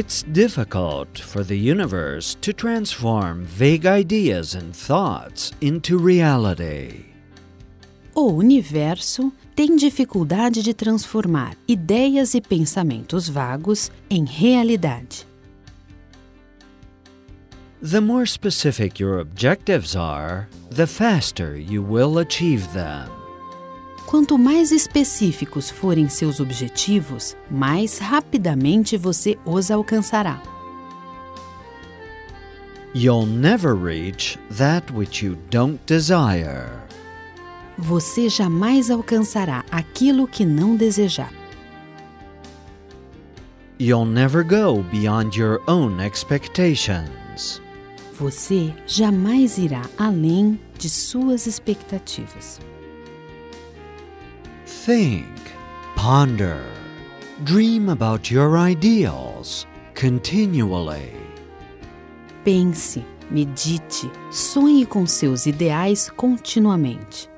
It's difficult for the universe to transform vague ideas and thoughts into reality. O universo tem dificuldade de transformar ideias e pensamentos vagos em realidade. The more specific your objectives are, the faster you will achieve them. Quanto mais específicos forem seus objetivos, mais rapidamente você os alcançará. You'll never reach that which you don't desire. Você jamais alcançará aquilo que não desejar. You'll never go beyond your own expectations. Você jamais irá além de suas expectativas. Think, ponder, dream about your ideals continually. Pense, medite, sonhe com seus ideais continuamente.